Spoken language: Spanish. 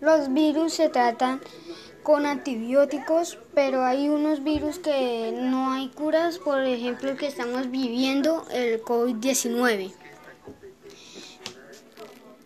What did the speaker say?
Los virus se tratan con antibióticos, pero hay unos virus que no hay curas, por ejemplo el que estamos viviendo, el COVID-19.